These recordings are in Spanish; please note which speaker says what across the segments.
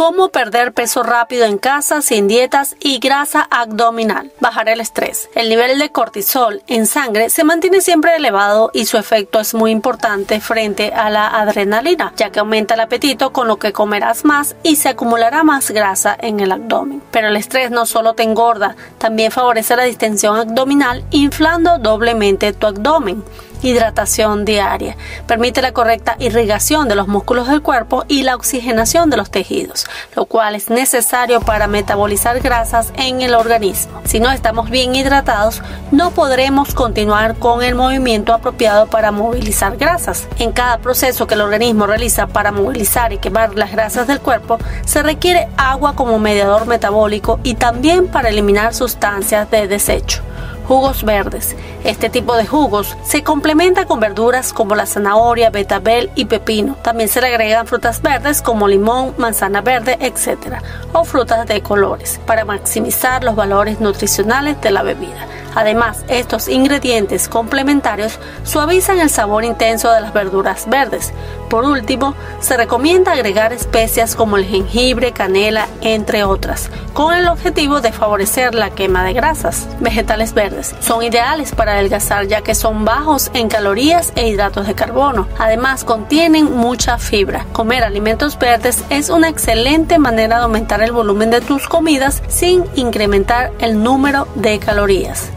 Speaker 1: cómo perder peso rápido en casa sin dietas y grasa abdominal. Bajar el estrés. El nivel de cortisol en sangre se mantiene siempre elevado y su efecto es muy importante frente a la adrenalina, ya que aumenta el apetito con lo que comerás más y se acumulará más grasa en el abdomen. Pero el estrés no solo te engorda, también favorece la distensión abdominal inflando doblemente tu abdomen hidratación diaria. Permite la correcta irrigación de los músculos del cuerpo y la oxigenación de los tejidos, lo cual es necesario para metabolizar grasas en el organismo. Si no estamos bien hidratados, no podremos continuar con el movimiento apropiado para movilizar grasas. En cada proceso que el organismo realiza para movilizar y quemar las grasas del cuerpo, se requiere agua como mediador metabólico y también para eliminar sustancias de desecho. Jugos verdes. Este tipo de jugos se complementa con verduras como la zanahoria, betabel y pepino. También se le agregan frutas verdes como limón, manzana verde, etc. o frutas de colores para maximizar los valores nutricionales de la bebida. Además, estos ingredientes complementarios suavizan el sabor intenso de las verduras verdes. Por último, se recomienda agregar especias como el jengibre, canela, entre otras, con el objetivo de favorecer la quema de grasas. Vegetales verdes son ideales para adelgazar ya que son bajos en calorías e hidratos de carbono. Además, contienen mucha fibra. Comer alimentos verdes es una excelente manera de aumentar el volumen de tus comidas sin incrementar el número de calorías.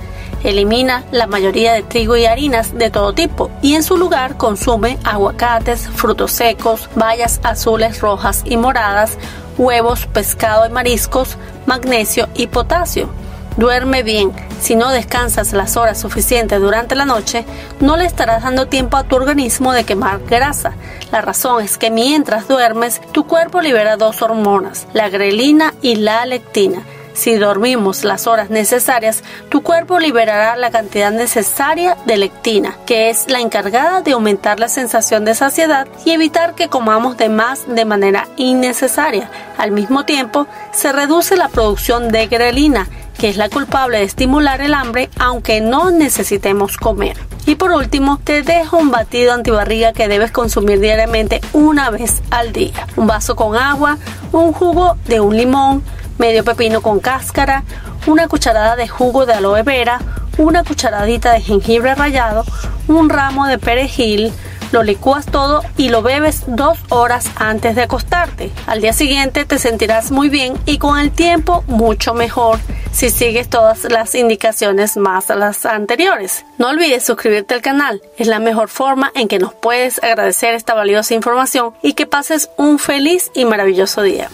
Speaker 1: Elimina la mayoría de trigo y harinas de todo tipo y en su lugar consume aguacates, frutos secos, bayas azules, rojas y moradas, huevos, pescado y mariscos, magnesio y potasio. Duerme bien. Si no descansas las horas suficientes durante la noche, no le estarás dando tiempo a tu organismo de quemar grasa. La razón es que mientras duermes, tu cuerpo libera dos hormonas, la grelina y la lectina si dormimos las horas necesarias, tu cuerpo liberará la cantidad necesaria de lectina, que es la encargada de aumentar la sensación de saciedad y evitar que comamos de más de manera innecesaria. Al mismo tiempo, se reduce la producción de grelina, que es la culpable de estimular el hambre aunque no necesitemos comer. Y por último, te dejo un batido antibarriga que debes consumir diariamente una vez al día. Un vaso con agua, un jugo de un limón, medio pepino con cáscara, una cucharada de jugo de aloe vera, una cucharadita de jengibre rallado, un ramo de perejil, lo licúas todo y lo bebes dos horas antes de acostarte. Al día siguiente te sentirás muy bien y con el tiempo mucho mejor si sigues todas las indicaciones más las anteriores. No olvides suscribirte al canal, es la mejor forma en que nos puedes agradecer esta valiosa información y que pases un feliz y maravilloso día.